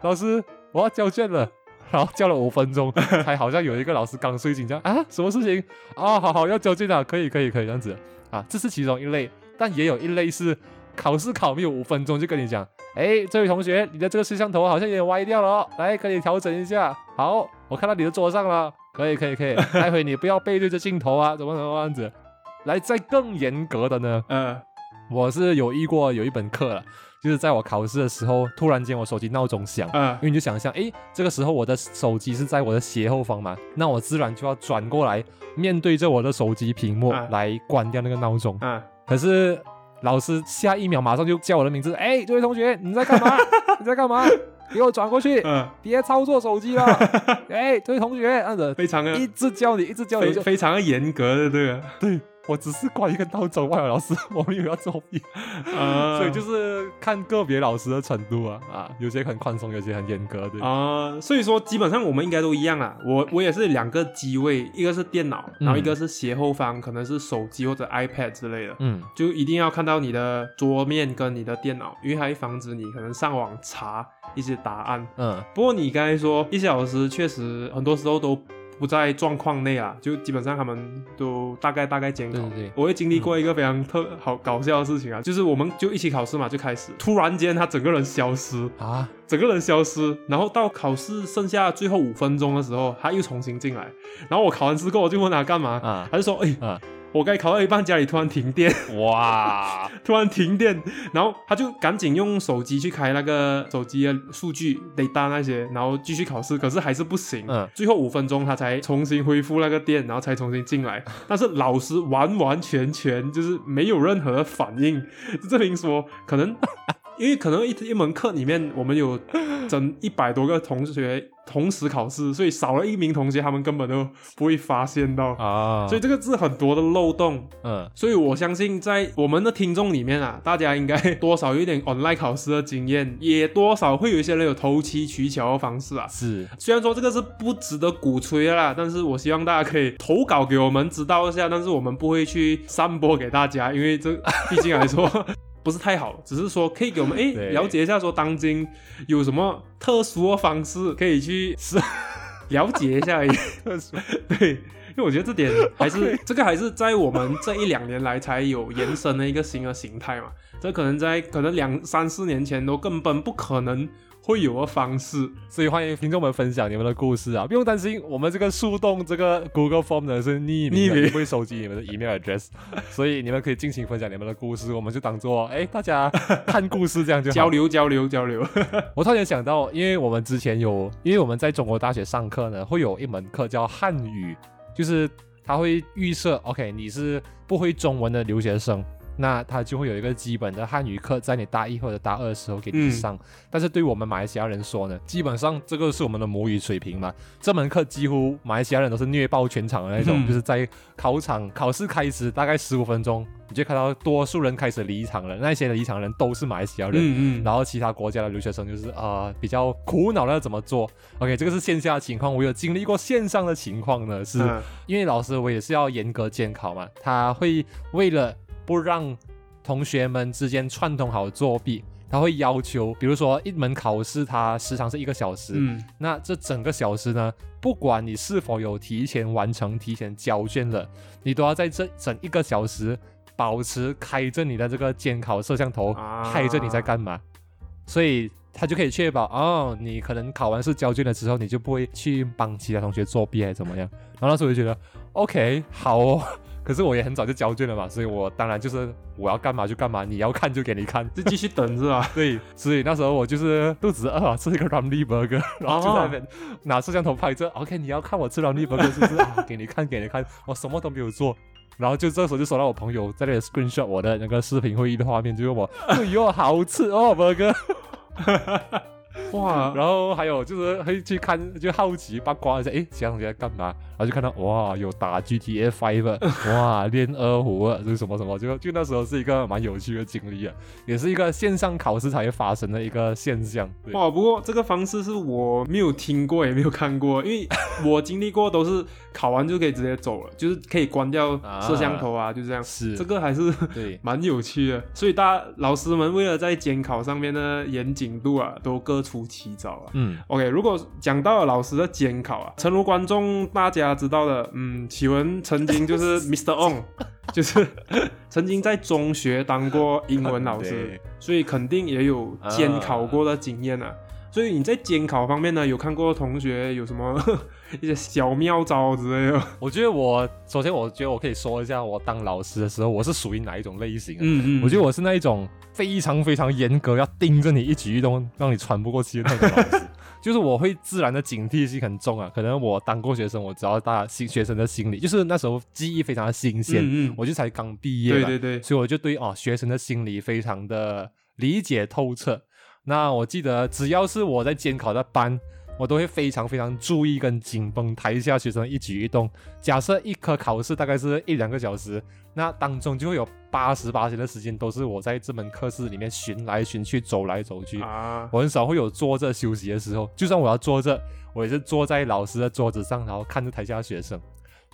A: 老师，我要交卷了。然后叫了五分钟，才好像有一个老师刚睡醒，这样啊，什么事情？啊，好好要交卷了，可以可以可以这样子啊，这是其中一类，但也有一类是考试考没有五分钟就跟你讲，哎，这位同学，你的这个摄像头好像有点歪掉了哦，来，可以调整一下。好，我看到你的桌上了，可以可以可以，(laughs) 待会你不要背对着镜头啊，怎么怎么样子。来，再更严格的呢，
B: 嗯
A: 我是有遇过有一本课了，就是在我考试的时候，突然间我手机闹钟响。
B: 嗯
A: 因为你就想象，哎，这个时候我的手机是在我的斜后方嘛，那我自然就要转过来，面对着我的手机屏幕
B: 啊
A: 来关掉那个闹钟。
B: 嗯，
A: 可是老师下一秒马上就叫我的名字，哎，这位同学你在干嘛？(laughs) 你在干嘛？给我转过去，
B: 嗯，
A: 别操作手机了。(laughs) 哎，这位同学，这样子
B: 非常的
A: 一直叫你，一直叫你，就
B: 非非常的严格的这个，
A: 对我只是挂一个闹钟，外老师我没有要作弊。
B: 啊，(laughs)
A: 所以就是看个别老师的程度啊啊，有些很宽松，有些很严格的。
B: 啊、所以说基本上我们应该都一样啊。我我也是两个机位，一个是电脑，然后一个是斜后方，可能是手机或者 iPad 之类的。
A: 嗯
B: 就一定要看到你的桌面跟你的电脑，因为它会防止你可能上网查一些答案。
A: 嗯
B: 不过你刚才说一些老师确实很多时候都不在状况内啊，就基本上他们都大概大概监考。
A: 对对对。
B: 我也经历过一个非常特好搞笑的事情啊，就是我们就一起考试嘛，就开始。突然间他整个人消失，
A: 啊，
B: 整个人消失，然后到考试剩下最后五分钟的时候，他又重新进来，然后我考完试过后我就问他干嘛，
A: 啊。
B: 他就说，哎、
A: 啊
B: 我该考到一半，家里突然停电，
A: 哇，(laughs)
B: 突然停电，然后他就赶紧用手机去开那个手机的数据 data 那些，然后继续考试，可是还是不行。
A: 嗯
B: 最后五分钟他才重新恢复那个电，然后才重新进来。但是老师完完全全就是没有任何反应，就证明说可能。因为可能一一门课里面，我们有整一百多个同学同时考试，所以少了一名同学，他们根本都不会发现到，
A: 啊，
B: 所以这个是很多的漏洞。
A: 嗯
B: 所以我相信，在我们的听众里面啊，大家应该多少有一点 online 考试的经验，也多少会有一些人有投机取巧的方式啊。
A: 是
B: 虽然说这个是不值得鼓吹啦，但是我希望大家可以投稿给我们知道一下，但是我们不会去散播给大家，因为这毕竟来说不是太好，只是说可以给我们诶
A: 对
B: 了解一下，说当今有什么特殊的方式可以去
A: 是 (laughs)
B: 了解一下而已。(laughs) (laughs) 对，因为我觉得这点还是这个还是在我们这一两年来才有延伸的一个新的形态嘛。这可能在可能两三四年前都根本不可能会有的方式。
A: 所以欢迎听众们分享你们的故事啊，不用担心，我们这个树洞这个 Google Form 呢是匿名的，
B: 匿名
A: 不会收集你们的 email address，所以你们可以尽情分享你们的故事，我们就当做哎大家看故事这样就好
B: 交。流交流交流，(laughs)
A: 我突然想到，因为我们之前有，因为我们在中国大学上课呢，会有一门课叫汉语，就是他会预设，OK，你是不会中文的留学生，那他就会有一个基本的汉语课，在你大一或者大二的时候给你
B: 嗯
A: 上。但是对我们马来西亚人说呢，基本上这个是我们的母语水平嘛，这门课几乎马来西亚人都是虐爆全场的那种，
B: 嗯
A: 就是在考场考试开始大概十五分钟，你就看到多数人开始离场了，那些离场人都是马来西亚人。
B: 嗯嗯，
A: 然后其他国家的留学生就是呃比较苦恼的要怎么做。OK，这个是线下的情况，我有经历过线上的情况呢，是、
B: 嗯
A: 因为老师我也是要严格监考嘛，他会为了不让同学们之间串通好作弊。他会要求，比如说一门考试，它时长是一个小时，
B: 嗯
A: 那这整个小时呢，不管你是否有提前完成、提前交卷了，你都要在这整一个小时保持开着你的这个监考摄像头，
B: 啊
A: 拍着你在干嘛，所以他就可以确保哦，你可能考完试交卷了之后，你就不会去帮其他同学作弊还是怎么样。然后那时候我就觉得，OK，好哦。可是我也很早就交卷了嘛，所以我当然就是我要干嘛就干嘛，你要看就给你看。
B: 就继续等是吧？(laughs)
A: 对，所以那时候我就是肚子饿啊，吃一个 Ramly Burger，然后就在那边拿摄像头拍着。OK，你要看我吃 Ramly Burger 是不是？啊，给你看，给你看，我什么都没有做。然后就这时候就收到我朋友在那里 screenshot 我的那个视频会议的画面，就问我：“哎呦，好吃哦，burger。” (laughs)
B: 哇，
A: 然后还有就是会去看，就好奇八卦一下，诶，其他同学在干嘛？然后就看到哇，有打 GTA Five，(laughs) 哇，练二胡，这是什么什么？就就那时候是一个蛮有趣的经历啊，也是一个线上考试才会发生的一个现象。
B: 哇，不过这个方式是我没有听过，也没有看过，因为我经历过都是考完就可以直接走了，就是可以关掉摄像头啊，就这样。
A: 是
B: 这个还是
A: 对，(laughs)
B: 蛮有趣的，所以大家老师们为了在监考上面的严谨度啊，都各出奇招啊。
A: 嗯
B: ，OK，如果讲到了老师的监考啊，诚如观众大家知道的，嗯，启文曾经就是 (laughs) Mr. On，就是 (laughs) 曾经在中学当过英文老师，所以肯定也有监考过的经验啊。所以你在监考方面呢，有看过同学有什么 (laughs) 一些小妙招之类的？(laughs)
A: 我觉得我首先我觉得我可以说一下，我当老师的时候，我是属于哪一种类型啊？
B: 嗯
A: 我觉得我是那一种非常非常严格，要盯着你一举一动，让你喘不过气的那种老师。(laughs) 就是我会自然的警惕性很重啊，可能我当过学生，我知道大家新学生的心理，就是那时候记忆非常的新鲜，
B: 嗯嗯
A: 我就才刚毕业嘛，
B: 对对对，
A: 所以我就对哦学生的心理非常的理解透彻。那我记得只要是我在监考的班，我都会非常非常注意跟紧绷台下学生的一举一动。假设一科考试大概是一两个小时，那当中就会有八十八天的时间都是我在这门课室里面巡来巡去、走来走去。
B: 啊，
A: 我很少会有坐着休息的时候，就算我要坐着，我也是坐在老师的桌子上，然后看着台下学生。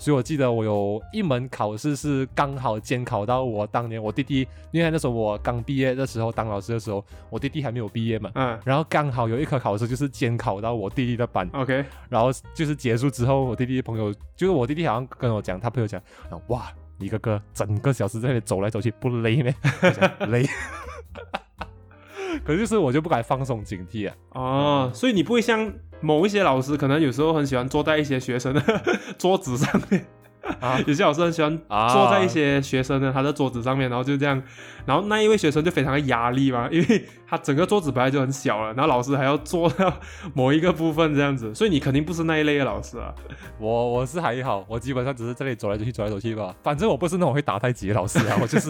A: 所以我记得我有一门考试是刚好监考到我当年我弟弟，因为那时候我刚毕业的时候当老师的时候，我弟弟还没有毕业嘛，
B: 嗯
A: 然后刚好有一科考试就是监考到我弟弟的班
B: ，，OK，
A: 然后就是结束之后，我弟弟的朋友就是我弟弟好像跟我讲，他朋友讲，啊哇，你哥哥整个小时在那里走来走去不累咩？累。(laughs) 可是就是我就不敢放松警惕啊，
B: 哦，所以你不会像某一些老师，可能有时候很喜欢坐在一些学生的 (laughs) 桌子上面。
A: 啊
B: 有些老师很喜欢
A: 啊
B: 坐在一些学生的他的桌子上面，然后就这样，然后那一位学生就非常的压力嘛，因为他整个桌子本来就很小了，然后老师还要坐到某一个部分这样子，所以你肯定不是那一类的老师啊。
A: 我我是还好，我基本上只是这里走来走去，走来走去吧。反正我不是那种会打太极的老师啊，我就是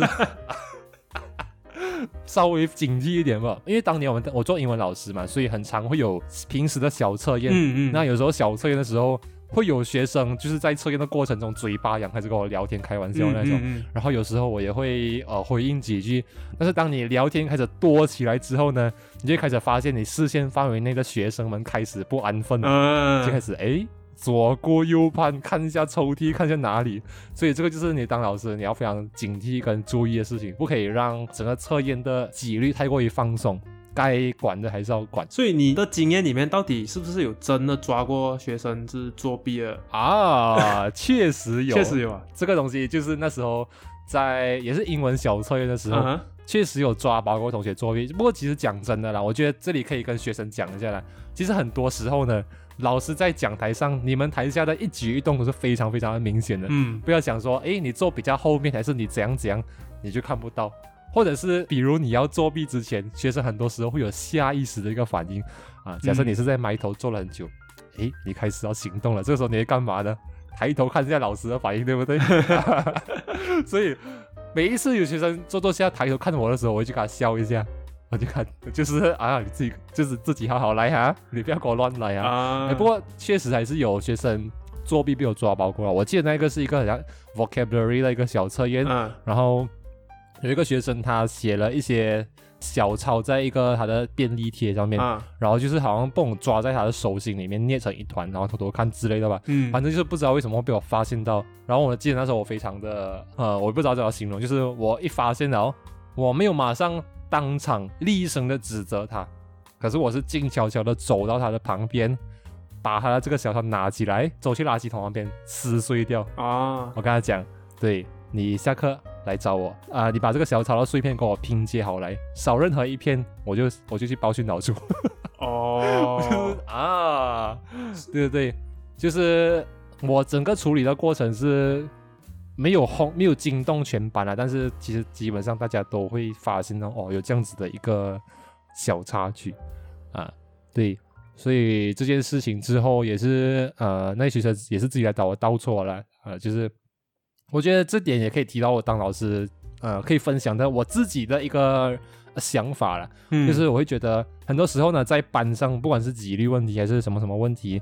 A: 稍微谨记一点吧。因为当年我们我做英文老师嘛，所以很常会有平时的小测验。
B: 嗯嗯，
A: 那有时候小测验的时候，会有学生就是在测验的过程中嘴巴痒，开始跟我聊天开玩笑那种。
B: 嗯嗯
A: 然后有时候我也会呃回应几句，但是当你聊天开始多起来之后呢，你就开始发现你视线范围内的学生们开始不安分了。
B: 嗯，
A: 就开始哎左顾右盼，看一下抽屉，看一下哪里。所以这个就是你当老师你要非常警惕跟注意的事情，不可以让整个测验的纪律太过于放松，该管的还是要管
B: 所以你的经验里面，到底是不是有真的抓过学生是作弊的？
A: 啊。确实有，(laughs)
B: 确实有啊。
A: 这个东西，就是那时候在也是英文小测验的时候，确实有抓包过同学作弊。不过其实讲真的啦，我觉得这里可以跟学生讲一下啦。其实很多时候呢，老师在讲台上，你们台下的一举一动都是非常非常的明显的。
B: 嗯
A: 不要想说，诶，你坐比较后面，还是你怎样怎样，你就看不到。或者是比如你要作弊之前，学生很多时候会有下意识的一个反应啊。假设
B: 嗯
A: 你是在埋头坐了很久，诶，你开始要行动了，这个时候你会干嘛呢？抬头看一下老师的反应，对不对？(laughs) (laughs) 所以每一次有学生坐坐下抬头看我的时候，我就给他笑一下，我就看就是啊，你自己就是自己好好来哈，你不要给我乱来啊。不过确实还是有学生作弊被我抓包过了。我记得那个是一个好像 vocabulary 的一个小测验，
B: 嗯
A: 然后有一个学生他写了一些小抄在一个他的便利贴上面，
B: 啊
A: 然后就是好像被我抓在他的手心里面捏成一团，然后偷偷看之类的吧。
B: 嗯
A: 反正就是不知道为什么会被我发现到，然后我记得那时候我非常的呃，我不知道怎么形容，就是我一发现然后，我没有马上当场厉声的指责他，可是我是静悄悄的走到他的旁边，把他的这个小抄拿起来，走去垃圾桶旁边撕碎掉。
B: 啊。
A: 我跟他讲，对你下课来找我。啊、你把这个小草的碎片给我拼接好来，少任何一片，我就我就去包训导处。
B: 哦。(laughs)
A: 啊，对对对，就是我整个处理的过程是没有轰，没有惊动全班啊，但是其实基本上大家都会发现到哦，有这样子的一个小插曲。啊，对，所以这件事情之后也是呃，那学生也是自己来找我道错了，呃，就是我觉得这点也可以提到我当老师呃可以分享的我自己的一个想法了，
B: 嗯。
A: 就是我会觉得很多时候呢，在班上不管是纪律问题还是什么什么问题，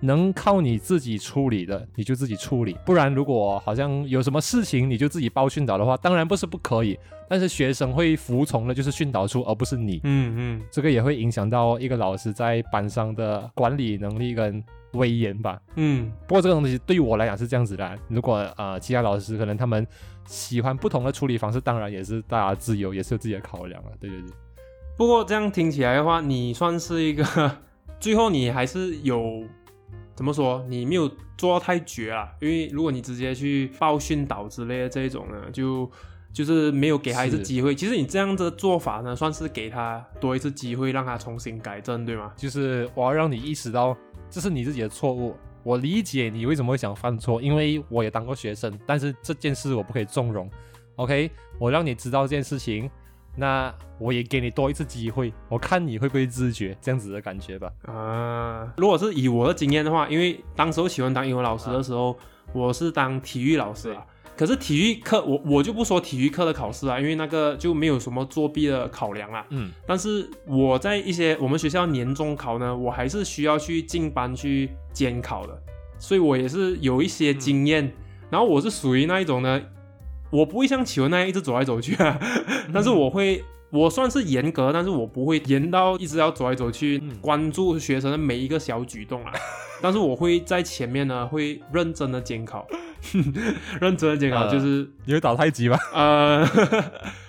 A: 能靠你自己处理的，你就自己处理。不然，如果好像有什么事情你就自己报训导的话，当然不是不可以，但是学生会服从的就是训导处，而不是你。
B: 嗯嗯
A: 这个也会影响到一个老师在班上的管理能力跟威严吧。
B: 嗯
A: 不过这个东西对于我来讲是这样子的啊，如果呃其他老师可能他们喜欢不同的处理方式，当然也是大家自由，也是有自己的考量了。对对对，
B: 不过这样听起来的话，你算是一个 (laughs) 最后你还是有怎么说？你没有做到太绝啦，因为如果你直接去报训导之类的这一种呢，就就是没有给他一次机会。其实你这样的做法呢，算是给他多一次机会，让他重新改正，对吗？
A: 就是我要让你意识到这是你自己的错误。我理解你为什么会想犯错，因为我也当过学生，但是这件事我不可以纵容。OK，我让你知道这件事情，那我也给你多一次机会，我看你会不会自觉，这样子的感觉吧。
B: 啊，如果是以我的经验的话，因为当时候喜欢当英文老师的时候，我是当体育老师啊。可是体育课，我我就不说体育课的考试啊，因为那个就没有什么作弊的考量啊。
A: 嗯，
B: 但是我在一些我们学校年终考呢，我还是需要去进班去监考的，所以我也是有一些经验。然后我是属于那一种呢，我不会像企鹅那样一直走来走去啊，但是我会。我算是严格，但是我不会严到一直要走来走去，
A: 嗯
B: 关注学生的每一个小举动啊。(laughs) 但是我会在前面呢，会认真的监考，(laughs) 认真的监考，
A: 呃
B: 就是
A: 你会打太极吗？(laughs)
B: 呃，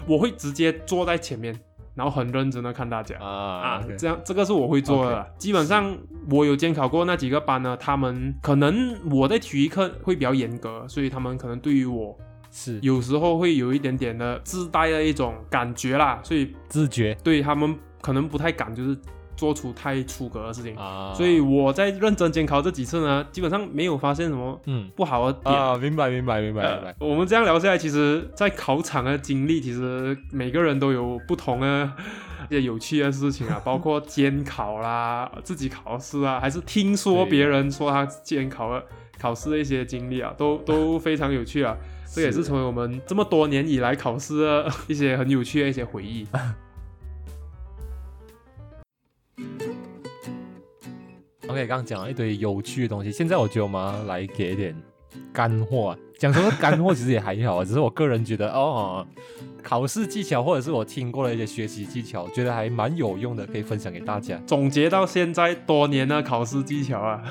B: 我会直接坐在前面，然后很认真的看大家。
A: 啊
B: 啊，这样这个是我会做的啦。基本上我有监考过那几个班呢，他们可能我在体育课会比较严格，所以他们可能对于我
A: 是
B: 有时候会有一点点的自带的一种感觉啦，所以
A: 自觉
B: 对他们可能不太敢就是做出太出格的事情。
A: 啊，
B: 所以我在认真监考这几次呢，基本上没有发现什么
A: 嗯
B: 不好的点。
A: 啊，明白明白明白明
B: 呃
A: 白，
B: 我们这样聊下来，其实，在考场的经历，其实每个人都有不同的一些有趣的事情啊，(laughs) 包括监考啦、自己考试啊，还是听说别人说他监考了考试的一些经历啊，都都非常有趣啊。这也是成为我们这么多年以来考试的一些很有趣的一些回忆。(laughs)
A: OK，刚刚讲了一堆有趣的东西，现在我觉得我来给一点干货啊。讲什么干货其实也还好啊，只是我个人觉得哦，考试技巧或者是我听过的一些学习技巧，觉得还蛮有用的，可以分享给大家。
B: 总结到现在多年的考试技巧啊，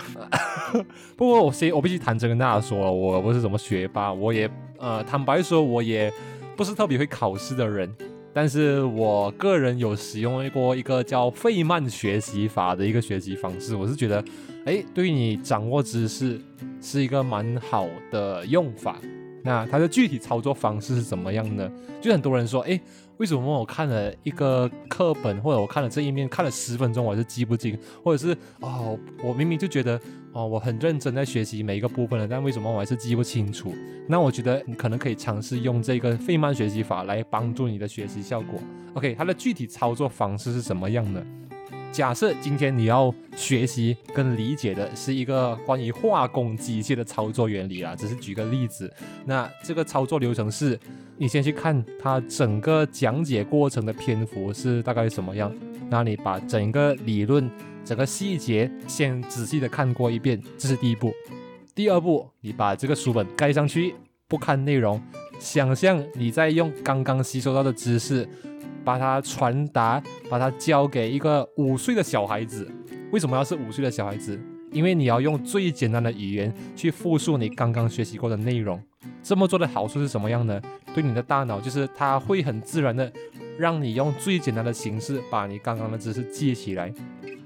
B: (laughs)
A: 不过我先我必须坦诚跟大家说，我不是什么学霸，我也呃坦白说，我也不是特别会考试的人。但是我个人有使用过一个叫费曼学习法的一个学习方式，我是觉得，哎，对于你掌握知识是一个蛮好的用法。那它的具体操作方式是怎么样呢？就很多人说，哎，为什么我看了一个课本，或者我看了这一面，看了十分钟，我还是记不进，或者是哦，我明明就觉得哦，我很认真在学习每一个部分了，但为什么我还是记不清楚？那我觉得你可能可以尝试用这个费曼学习法来帮助你的学习效果。OK，它的具体操作方式是什么样的？假设今天你要学习跟理解的是一个关于化工机械的操作原理啦，只是举个例子。那这个操作流程是，你先去看它整个讲解过程的篇幅是大概什么样，那你把整个理论、整个细节先仔细的看过一遍，这是第一步。第二步，你把这个书本盖上去，不看内容，想象你在用刚刚吸收到的知识。把它传达，把它交给一个五岁的小孩子。为什么要是五岁的小孩子？因为你要用最简单的语言去复述你刚刚学习过的内容。这么做的好处是什么样呢？对你的大脑，就是它会很自然的让你用最简单的形式把你刚刚的知识记起来。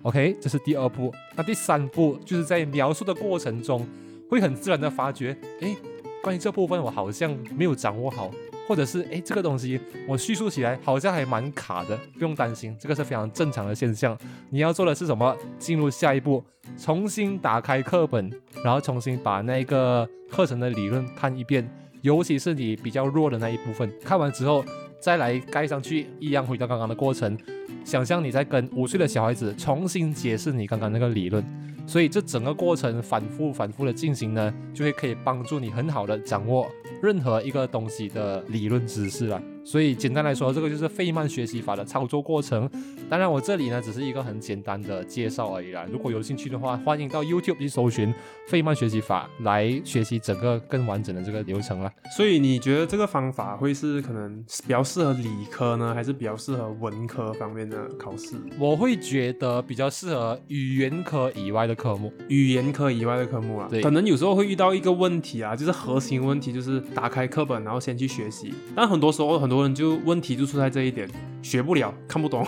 A: OK，这是第二步。那第三步就是在描述的过程中，会很自然的发觉，诶，关于这部分我好像没有掌握好。或者是诶，这个东西我叙述起来好像还蛮卡的，不用担心，这个是非常正常的现象。你要做的是什么？进入下一步，重新打开课本，然后重新把那个课程的理论看一遍，尤其是你比较弱的那一部分，看完之后再来盖上去，一样回到刚刚的过程。想象你在跟五岁的小孩子重新解释你刚刚那个理论。所以这整个过程反复反复的进行呢，就会可以帮助你很好的掌握任何一个东西的理论知识了。所以简单来说，这个就是费曼学习法的操作过程。当然，我这里呢只是一个很简单的介绍而已啦。如果有兴趣的话，欢迎到 YouTube 去搜寻费曼学习法来学习整个更完整的这个流程啦。
B: 所以你觉得这个方法会是可能比较适合理科呢，还是比较适合文科方面的考试？
A: 我会觉得比较适合语言科以外的科目，
B: 语言科以外的科目啊，
A: 对
B: 可能有时候会遇到一个问题啊，就是核心问题，就是打开课本然后先去学习，但很多时候很多人就问题就出在这一点，学不了，看不懂，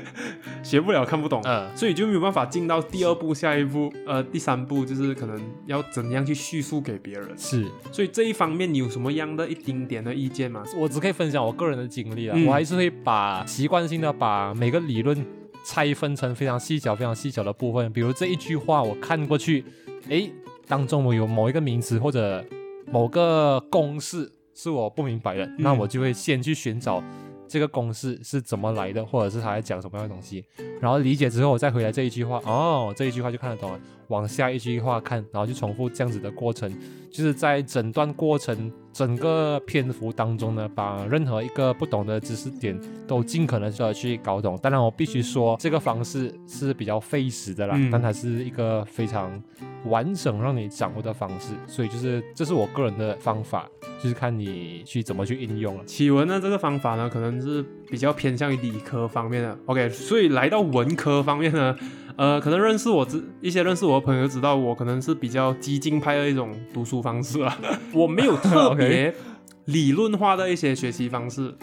B: (laughs) 学不了，看不懂。
A: 呃，
B: 所以就没有办法进到第二步、下一步，呃，第三步就是可能要怎样去叙述给别人。
A: 是
B: 所以这一方面你有什么样的一丁点的意见吗？
A: 我只可以分享我个人的经历啊，
B: 嗯
A: 我还是会把习惯性的把每个理论拆分成非常细小、非常细小的部分。比如这一句话，我看过去，诶，当中我有某一个名词或者某个公式是我不明白的，那我就会先去寻找这个公式是怎么来的，或者是他在讲什么样的东西，然后理解之后，我再回来这一句话，哦，这一句话就看得懂了，往下一句话看，然后就重复这样子的过程，就是在整段过程、整个篇幅当中呢，把任何一个不懂的知识点都尽可能的去搞懂。当然，我必须说这个方式是比较费时的啦，
B: 嗯
A: 但它是一个非常完整让你掌握的方式，所以就是这是我个人的方法，就是看你去怎么去应用了。
B: 启文的这个方法呢，可能是比较偏向于理科方面的。OK，所以来到文科方面呢，呃，可能认识我知一些认识我的朋友知道我可能是比较激进派的一种读书方式啊，(laughs) 我没有特别 (laughs) 理论化的一些学习方式，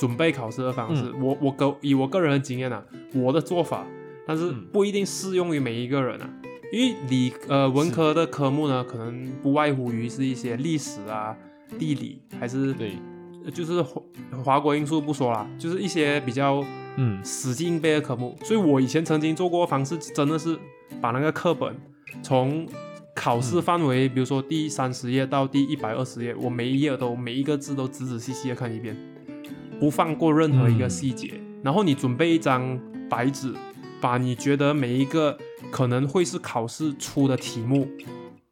B: 准备考试的方式。我我个以我个人的经验啊，我的做法，但是
A: 嗯
B: 不一定适用于每一个人啊。因为理呃文科的科目呢，可能不外乎于是一些历史啊、地理，还是
A: 对，
B: 就是华华国因素不说啦，就是一些比较
A: 嗯
B: 死记硬背的科目。所以我以前曾经做过方式，真的是把那个课本从考试范围，比如说第三十页到第一百二十页，我每一页都每一个字都仔仔细细的看一遍，不放过任何一个细节。然后你准备一张白纸，把你觉得每一个可能会是考试出的题目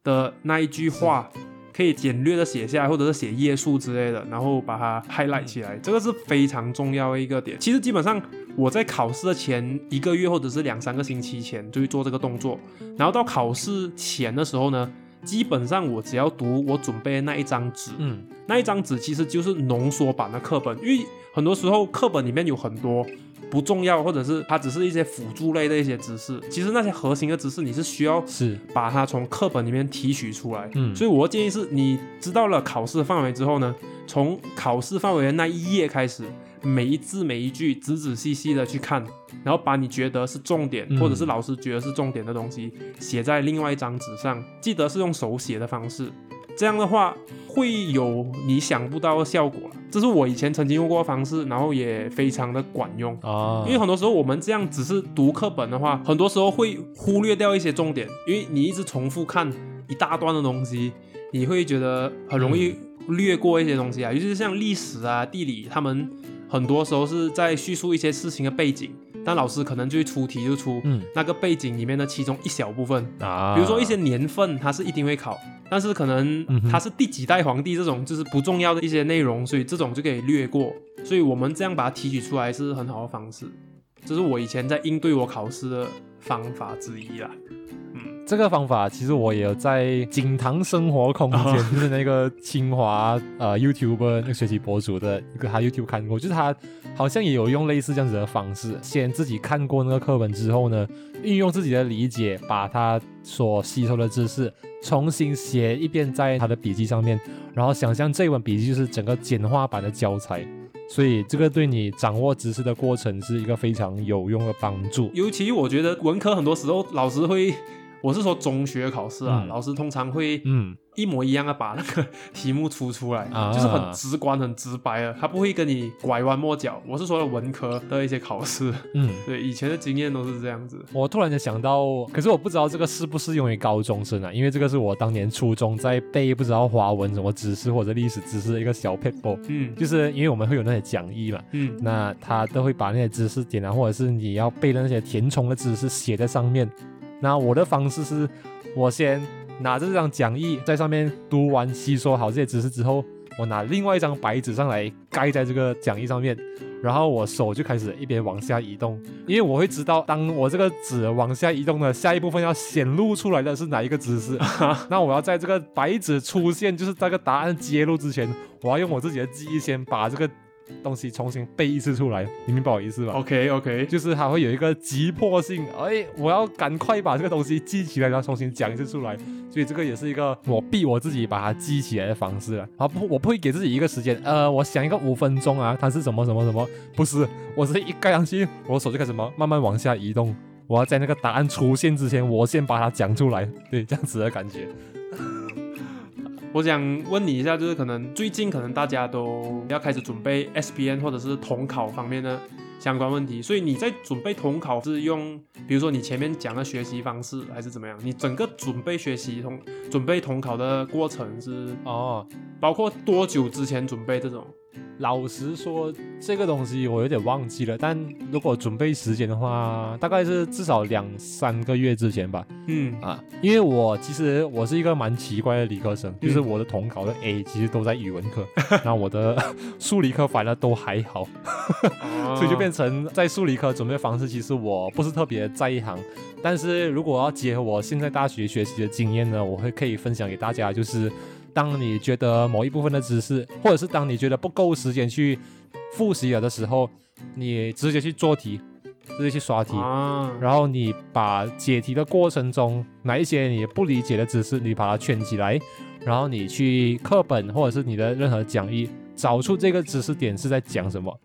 B: 的那一句话，可以简略的写下来，或者是写页数之类的，然后把它 highlight 起来，这个是非常重要的一个点。其实基本上我在考试的前一个月或者是两三个星期前就会做这个动作，然后到考试前的时候呢，基本上我只要读我准备的那一张纸，
A: 嗯。
B: 那一张纸其实就是浓缩版的课本，因为很多时候课本里面有很多不重要，或者是它只是一些辅助类的一些知识，其实那些核心的知识你是需要
A: 是
B: 把它从课本里面提取出来。
A: 嗯
B: 所以我的建议是你知道了考试范围之后呢，从考试范围的那一页开始，每一字每一句仔仔细细的去看，然后把你觉得是重点，
A: 嗯
B: 或者是老师觉得是重点的东西写在另外一张纸上，记得是用手写的方式。这样的话会有你想不到的效果了，这是我以前曾经用过的方式，然后也非常的管用。
A: 啊，
B: 因为很多时候我们这样只是读课本的话，很多时候会忽略掉一些重点，因为你一直重复看一大段的东西，你会觉得很容易略过一些东西啊，尤其是像历史啊、地理，他们很多时候是在叙述一些事情的背景，但老师可能就会出题就出
A: 嗯
B: 那个背景里面的其中一小部分，
A: 啊，
B: 比如说一些年份，它是一定会考，但是可能
A: 嗯哼
B: 它是第几代皇帝这种就是不重要的一些内容，所以这种就可以略过。所以我们这样把它提取出来是很好的方式，这是我以前在应对我考试的方法之一啦。
A: 这个方法其实我也有在锦堂生活空间，
B: 哦
A: 就是那个清华呃 YouTuber 那个学习博主的一个他 YouTube 看过，就是他好像也有用类似这样子的方式，先自己看过那个课本之后呢，运用自己的理解，把他所吸收的知识重新写一遍在他的笔记上面，然后想象这本笔记就是整个简化版的教材。所以这个对你掌握知识的过程是一个非常有用的帮助。
B: 尤其我觉得文科很多时候老师会，我是说中学考试啊，
A: 嗯
B: 老师通常会
A: 嗯，
B: 一模一样的把那个题目出出来，
A: 啊
B: 就是很直观、很直白的，他不会跟你拐弯抹角。我是说的文科的一些考试，
A: 嗯。
B: 对以前的经验都是这样子。
A: 我突然间想到，可是我不知道这个适不适用于高中生啊，因为这个是我当年初中在背不知道华文什么知识或者历史知识的一个小 paper，
B: 嗯
A: 就是因为我们会有那些讲义嘛，
B: 嗯
A: 那他都会把那些知识点啊，或者是你要背的那些填充的知识写在上面。那我的方式是，我先拿着这张讲义在上面读完吸收好这些知识之后，我拿另外一张白纸上来盖在这个讲义上面，然后我手就开始一边往下移动，因为我会知道，当我这个纸往下移动的下一部分要显露出来的是哪一个姿势，(laughs) 那我要在这个白纸出现，就是这个答案揭露之前，我要用我自己的记忆先把这个。东西重新背一次出来，你明白我意思吧
B: ？OK OK，
A: 就是它会有一个急迫性，哎，我要赶快把这个东西记起来，然后重新讲一次出来，所以这个也是一个我逼我自己把它记起来的方式了。啊不，我不会给自己一个时间，呃，我想一个五分钟啊，它是什么什么什么？不是，我是一盖上去，我手就开始什么慢慢往下移动，我要在那个答案出现之前，我先把它讲出来，对，这样子的感觉。
B: 我想问你一下，就是可能最近可能大家都要开始准备 S P N 或者是统考方面的相关问题，所以你在准备统考是用，比如说你前面讲的学习方式还是怎么样？你整个准备学习统准备统考的过程是哦，包括多久之前准备这种？
A: 老实说，这个东西我有点忘记了。但如果准备时间的话，大概是至少两三个月之前吧。嗯啊，因为我其实我是一个蛮奇怪的理科生，就是我的统考的 A 其实都在语文课，(laughs) 那我的数理科反而都还好，(laughs) 所以就变成在数理科准备方式，其实我不是特别在意行。但是如果要结合我现在大学学习的经验呢，我会可以分享给大家，就是。当你觉得某一部分的知识，或者是当你觉得不够时间去复习了的时候，你直接去做题，直接去刷题，然后你把解题的过程中哪一些你不理解的知识，你把它圈起来，然后你去课本或者是你的任何讲义找出这个知识点是在讲什么，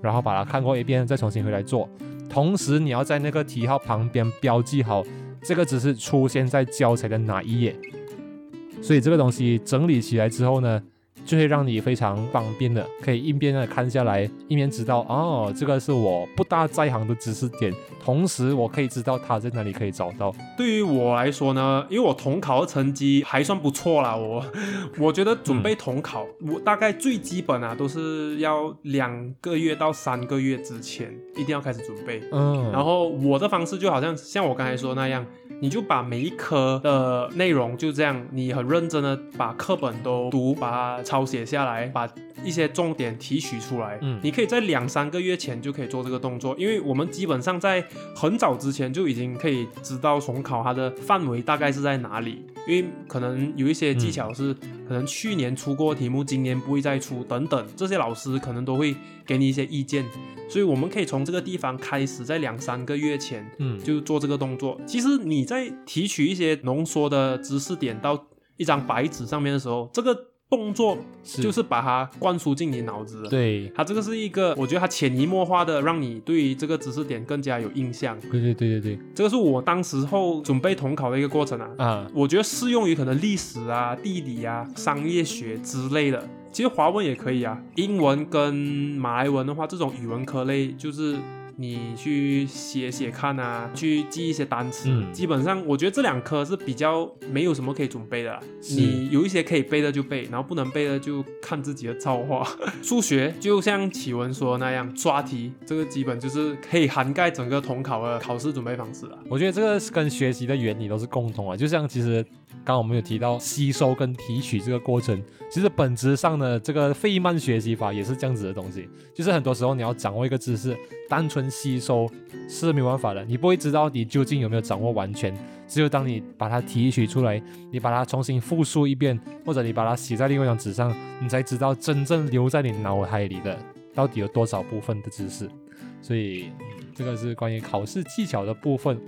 A: 然后把它看过一遍，再重新回来做。同时，你要在那个题号旁边标记好这个知识出现在教材的哪一页。所以这个东西整理起来之后呢？就会让你非常方便的，可以一边的看下来，一边知道哦，这个是我不大在行的知识点，同时我可以知道它在哪里可以找到。
B: 对于我来说呢，因为我统考的成绩还算不错啦，我我觉得准备统考，我大概最基本啊，都是要两个月到三个月之前一定要开始准备。嗯，然后我的方式就好像像我刚才说那样，你就把每一科的内容就这样，你很认真的把课本都读，把它。抄写下来，把一些重点提取出来。嗯，你可以在两三个月前就可以做这个动作，因为我们基本上在很早之前就已经可以知道重考它的范围大概是在哪里。因为可能有一些技巧是可能去年出过题目，今年不会再出等等，这些老师可能都会给你一些意见。所以我们可以从这个地方开始，在两三个月前，嗯，就做这个动作。其实你在提取一些浓缩的知识点到一张白纸上面的时候，这个。动作就是把它灌输进你脑子，
A: 对，
B: 它这个是一个，我觉得它潜移默化的让你对于这个知识点更加有印象。
A: 对对对对对，
B: 这个是我当时候准备统考的一个过程啊。啊，我觉得适用于可能历史啊、地理啊、商业学之类的，其实华文也可以啊。英文跟马来文的话，这种语文科类就是。你去写写看啊，去记一些单词。基本上，我觉得这两科是比较没有什么可以准备的。你有一些可以背的就背，然后不能背的就看自己的造化。数学就像启文说那样，刷题，这个基本就是可以涵盖整个统考的考试准备方式了。
A: 我觉得这个跟学习的原理都是共通啊，就像其实。刚刚我们有提到吸收跟提取这个过程，其实本质上的这个费曼学习法也是这样子的东西。就是很多时候你要掌握一个知识，单纯吸收是没办法的，你不会知道你究竟有没有掌握完全。只有当你把它提取出来，你把它重新复述一遍，或者你把它写在另外一张纸上，你才知道真正留在你脑海里的到底有多少部分的知识。所以，这个是关于考试技巧的部分。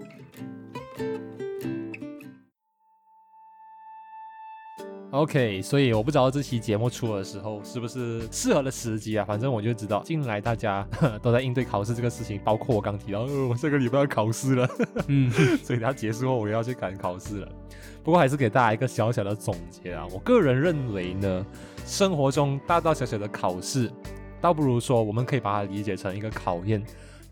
A: OK，所以我不知道这期节目出的时候是不是适合的时机啊？反正我就知道，近来大家都在应对考试这个事情，包括我刚提到，(laughs) 我这个礼拜要考试了，嗯，(laughs) 所以它结束后我要去赶考试了。不过还是给大家一个小小的总结啊，我个人认为呢，生活中大大小小的考试，倒不如说我们可以把它理解成一个考验，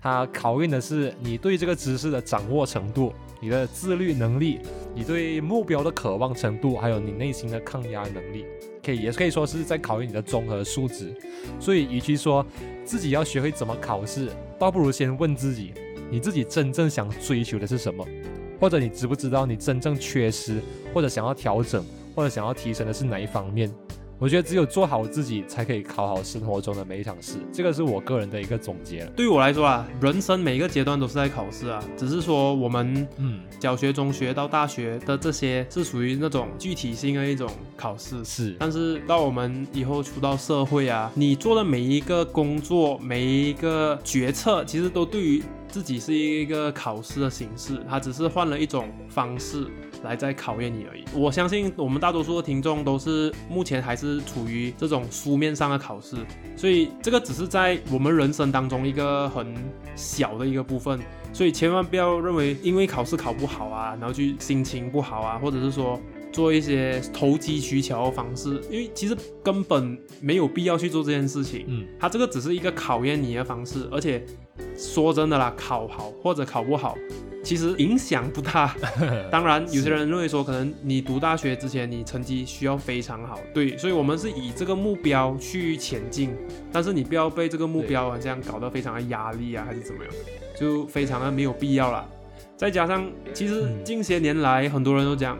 A: 它考验的是你对这个知识的掌握程度。你的自律能力，你对目标的渴望程度，还有你内心的抗压能力，可以也可以说是在考验你的综合素质。所以，与其说自己要学会怎么考试，倒不如先问自己，你自己真正想追求的是什么，或者你知不知道你真正缺失，或者想要调整，或者想要提升的是哪一方面？我觉得只有做好自己，才可以考好生活中的每一场试。这个是我个人的一个总结。
B: 对于我来说啊，人生每一个阶段都是在考试啊，只是说我们嗯，小学、中学到大学的这些是属于那种具体性的一种考试。
A: 是，
B: 但是到我们以后出到社会啊，你做的每一个工作、每一个决策，其实都对于自己是一个考试的形式，它只是换了一种方式。来在考验你而已。我相信我们大多数的听众都是目前还是处于这种书面上的考试，所以这个只是在我们人生当中一个很小的一个部分。所以千万不要认为因为考试考不好啊，然后去心情不好啊，或者是说做一些投机取巧的方式，因为其实根本没有必要去做这件事情。嗯，它这个只是一个考验你的方式，而且说真的啦，考好或者考不好。其实影响不大，(laughs) 当然有些人认为说，可能你读大学之前，你成绩需要非常好，对，所以我们是以这个目标去前进，但是你不要被这个目标这样搞得非常的压力啊，还是怎么样，就非常的没有必要了。再加上，其实近些年来很多人都讲，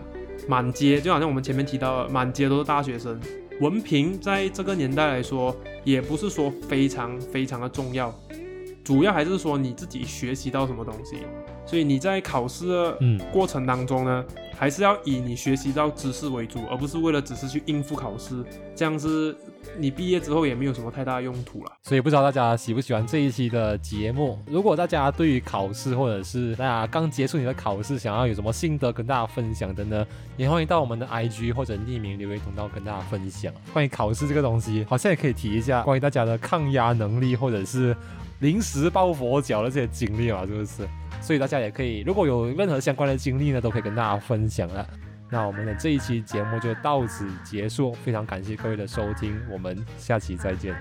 B: 满街就好像我们前面提到的，满街都是大学生，文凭在这个年代来说，也不是说非常非常的重要，主要还是说你自己学习到什么东西。所以你在考试的过程当中呢，还是要以你学习到知识为主，而不是为了只是去应付考试，这样子你毕业之后也没有什么太大用途了。
A: 所以不知道大家喜不喜欢这一期的节目？如果大家对于考试，或者是大家刚结束你的考试，想要有什么心得跟大家分享的呢？也欢迎到我们的 IG 或者匿名留言通道跟大家分享。关于考试这个东西，好像也可以提一下关于大家的抗压能力，或者是临时抱佛脚的这些经历嘛，是不是？所以大家也可以，如果有任何相关的经历呢，都可以跟大家分享了。那我们的这一期节目就到此结束，非常感谢各位的收听，我们下期再见。